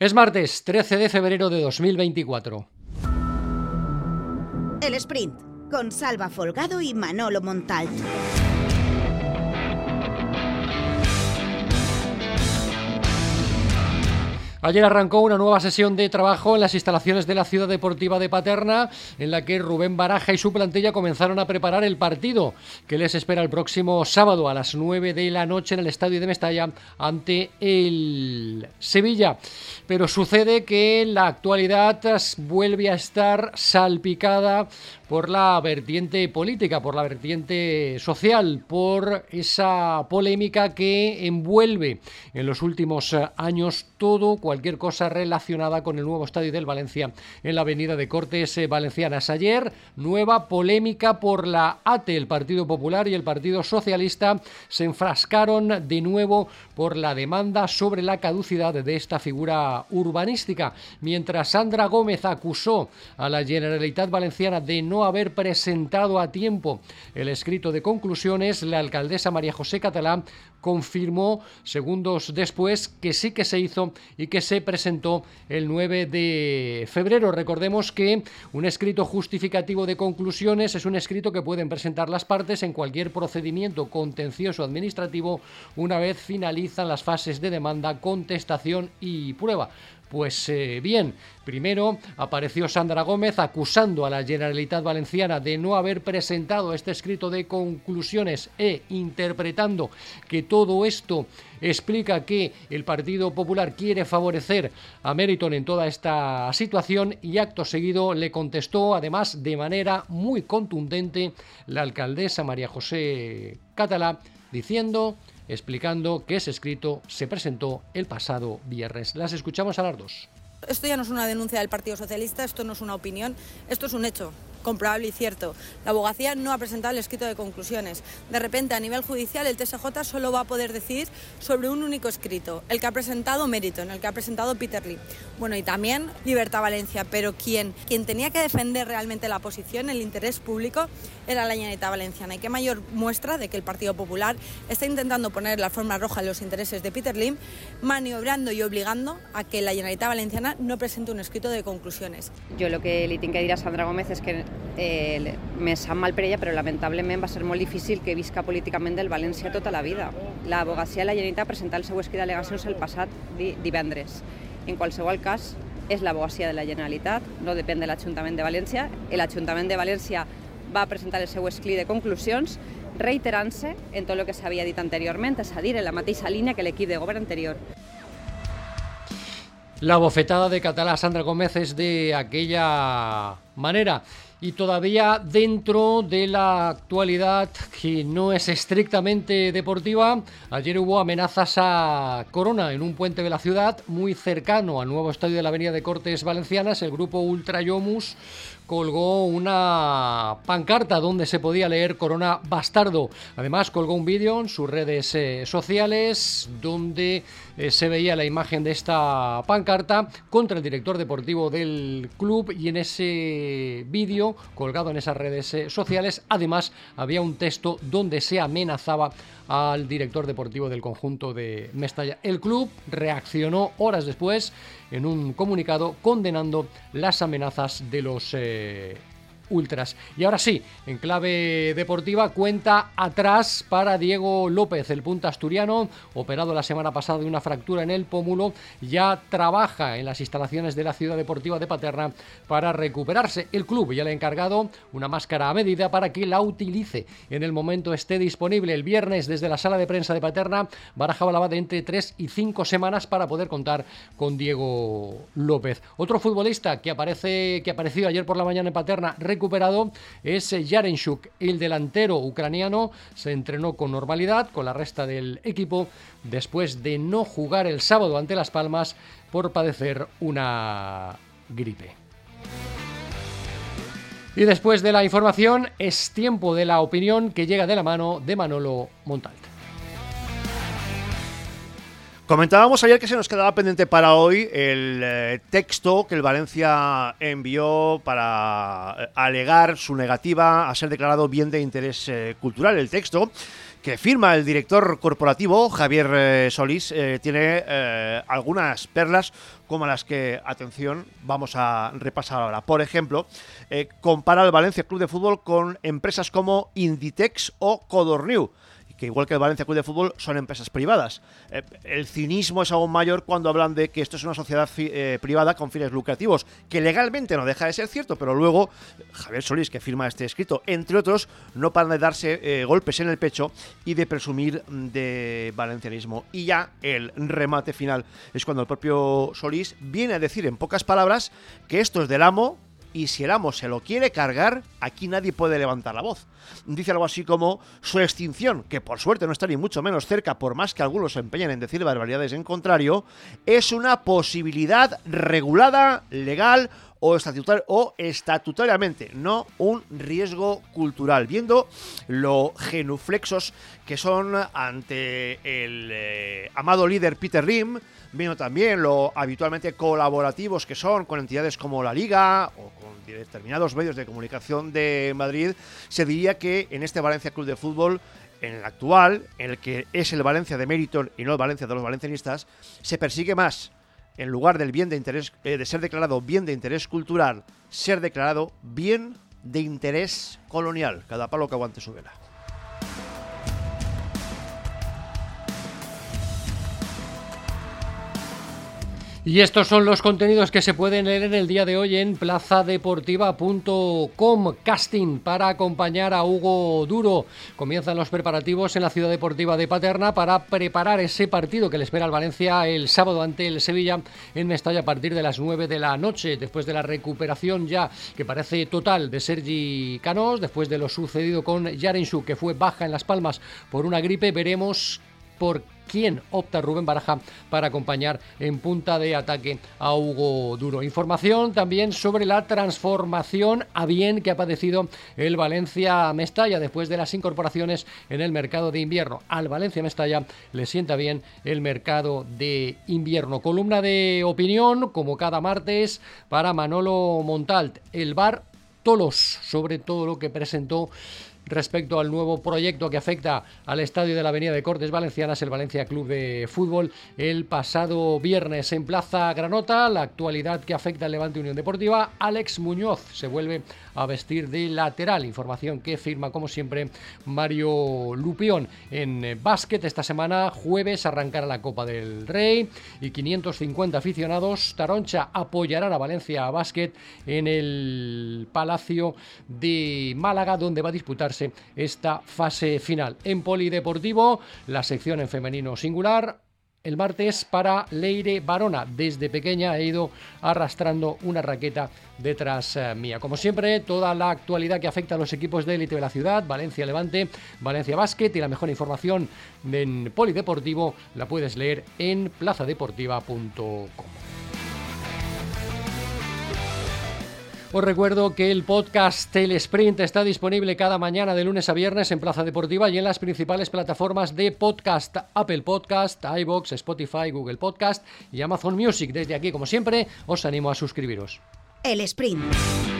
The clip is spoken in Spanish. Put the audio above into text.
Es martes 13 de febrero de 2024. El sprint con Salva Folgado y Manolo Montalt. Ayer arrancó una nueva sesión de trabajo en las instalaciones de la Ciudad Deportiva de Paterna, en la que Rubén Baraja y su plantilla comenzaron a preparar el partido que les espera el próximo sábado a las 9 de la noche en el Estadio de Mestalla ante el Sevilla. Pero sucede que la actualidad vuelve a estar salpicada por la vertiente política, por la vertiente social, por esa polémica que envuelve en los últimos años todo, cosa relacionada con el nuevo estadio del Valencia en la avenida de Cortes eh, Valencianas. Ayer, nueva polémica por la ATE, el Partido Popular y el Partido Socialista se enfrascaron de nuevo por la demanda sobre la caducidad de esta figura urbanística, mientras Sandra Gómez acusó a la Generalitat Valenciana de no haber presentado a tiempo el escrito de conclusiones, la alcaldesa María José Catalán confirmó segundos después que sí que se hizo y que se presentó el 9 de febrero. Recordemos que un escrito justificativo de conclusiones es un escrito que pueden presentar las partes en cualquier procedimiento contencioso administrativo una vez finalizan las fases de demanda, contestación y prueba. Pues eh, bien, primero apareció Sandra Gómez acusando a la Generalitat Valenciana de no haber presentado este escrito de conclusiones e interpretando que todo esto explica que el Partido Popular quiere favorecer a Meriton en toda esta situación y acto seguido le contestó además de manera muy contundente la alcaldesa María José Catalá diciendo explicando que ese escrito se presentó el pasado viernes. Las escuchamos a las dos. Esto ya no es una denuncia del Partido Socialista, esto no es una opinión, esto es un hecho comprobable y cierto. La abogacía no ha presentado el escrito de conclusiones. De repente, a nivel judicial, el TSJ solo va a poder decir sobre un único escrito, el que ha presentado Meriton, el que ha presentado Peter Lee. Bueno, y también Libertad Valencia, pero quien, quien tenía que defender realmente la posición, el interés público, era la Generalitat Valenciana. Y qué mayor muestra de que el Partido Popular está intentando poner la forma roja en los intereses de Peter Lim, maniobrando y obligando a que la Generalitat Valenciana no presente un escrito de conclusiones. Yo lo que le tengo que decir a Sandra Gómez es que eh, me sap mal per ella, però lamentablement va ser molt difícil que visca políticament del València tota la vida. La Abogacia de la Generalitat ha presentat el seu escrit d'al·legacions el passat divendres. En qualsevol cas, és l'Abogacia de la Generalitat, no depèn de l'Ajuntament de València. L'Ajuntament de València va presentar el seu escrit de conclusions reiterant-se en tot el que s'havia dit anteriorment, és a dir, en la mateixa línia que l'equip de govern anterior. La bofetada de Catalá Sandra Gómez es de aquella manera y todavía dentro de la actualidad que no es estrictamente deportiva, ayer hubo amenazas a Corona en un puente de la ciudad muy cercano al nuevo estadio de la Avenida de Cortes Valencianas, el grupo Ultra Yomus colgó una pancarta donde se podía leer Corona Bastardo. Además colgó un vídeo en sus redes eh, sociales donde eh, se veía la imagen de esta pancarta contra el director deportivo del club y en ese vídeo colgado en esas redes eh, sociales además había un texto donde se amenazaba al director deportivo del conjunto de Mestalla. El club reaccionó horas después en un comunicado condenando las amenazas de los eh, ultras. Y ahora sí, en clave deportiva, cuenta atrás para Diego López, el punta asturiano, operado la semana pasada de una fractura en el pómulo, ya trabaja en las instalaciones de la ciudad deportiva de Paterna para recuperarse. El club ya le ha encargado una máscara a medida para que la utilice en el momento esté disponible. El viernes desde la sala de prensa de Paterna barajaba la de entre 3 y 5 semanas para poder contar con Diego López. Otro futbolista que aparece que apareció ayer por la mañana en Paterna recuperado es Yarenchuk. El delantero ucraniano se entrenó con normalidad con la resta del equipo después de no jugar el sábado ante Las Palmas por padecer una gripe. Y después de la información es tiempo de la opinión que llega de la mano de Manolo Montalto. Comentábamos ayer que se nos quedaba pendiente para hoy el eh, texto que el Valencia envió para eh, alegar su negativa a ser declarado bien de interés eh, cultural. El texto que firma el director corporativo, Javier eh, Solís, tiene algunas perlas como las que, atención, vamos a repasar ahora. Por ejemplo, compara el Valencia Club de Fútbol con empresas como Inditex o Codorniu que igual que el Valencia Club de Fútbol son empresas privadas. Eh, el cinismo es aún mayor cuando hablan de que esto es una sociedad eh, privada con fines lucrativos, que legalmente no deja de ser cierto, pero luego Javier Solís, que firma este escrito, entre otros, no paran de darse eh, golpes en el pecho y de presumir de valencianismo. Y ya el remate final es cuando el propio Solís viene a decir en pocas palabras que esto es del amo, y si el amo se lo quiere cargar, aquí nadie puede levantar la voz. Dice algo así como su extinción, que por suerte no está ni mucho menos cerca, por más que algunos se empeñen en decir barbaridades en contrario, es una posibilidad regulada, legal o, o estatutariamente, no un riesgo cultural, viendo lo genuflexos que son ante el eh, amado líder Peter Rim, viendo también lo habitualmente colaborativos que son con entidades como la Liga o con determinados medios de comunicación de Madrid, se diría que en este Valencia Club de Fútbol en el actual, en el que es el Valencia de Meriton y no el Valencia de los valencianistas, se persigue más en lugar del bien de interés, eh, de ser declarado bien de interés cultural, ser declarado bien de interés colonial. Cada palo que aguante su vela. Y estos son los contenidos que se pueden leer en el día de hoy en plazadeportiva.com. Casting para acompañar a Hugo Duro. Comienzan los preparativos en la ciudad deportiva de Paterna para preparar ese partido que le espera al Valencia el sábado ante el Sevilla en Mestalla a partir de las 9 de la noche. Después de la recuperación ya que parece total de Sergi Canós, después de lo sucedido con Yarensu que fue baja en Las Palmas por una gripe, veremos por quién opta Rubén Baraja para acompañar en punta de ataque a Hugo Duro. Información también sobre la transformación a bien que ha padecido el Valencia Mestalla después de las incorporaciones en el mercado de invierno. Al Valencia Mestalla le sienta bien el mercado de invierno. Columna de opinión, como cada martes, para Manolo Montalt. El bar Tolos sobre todo lo que presentó respecto al nuevo proyecto que afecta al estadio de la Avenida de Cortes Valencianas, el Valencia Club de Fútbol, el pasado viernes en Plaza Granota. La actualidad que afecta al Levante Unión Deportiva, Alex Muñoz se vuelve a vestir de lateral. Información que firma, como siempre, Mario Lupión. En básquet, esta semana, jueves, arrancará la Copa del Rey y 550 aficionados. Taroncha apoyará a Valencia básquet en el Palacio de Málaga, donde va a disputarse esta fase final. En Polideportivo, la sección en femenino singular el martes para Leire Barona. Desde pequeña he ido arrastrando una raqueta detrás eh, mía. Como siempre, toda la actualidad que afecta a los equipos de élite de la ciudad, Valencia Levante, Valencia Basket y la mejor información en Polideportivo la puedes leer en plazadeportiva.com. Os recuerdo que el podcast El Sprint está disponible cada mañana de lunes a viernes en Plaza Deportiva y en las principales plataformas de podcast, Apple Podcast, iBox, Spotify, Google Podcast y Amazon Music. Desde aquí, como siempre, os animo a suscribiros. El Sprint.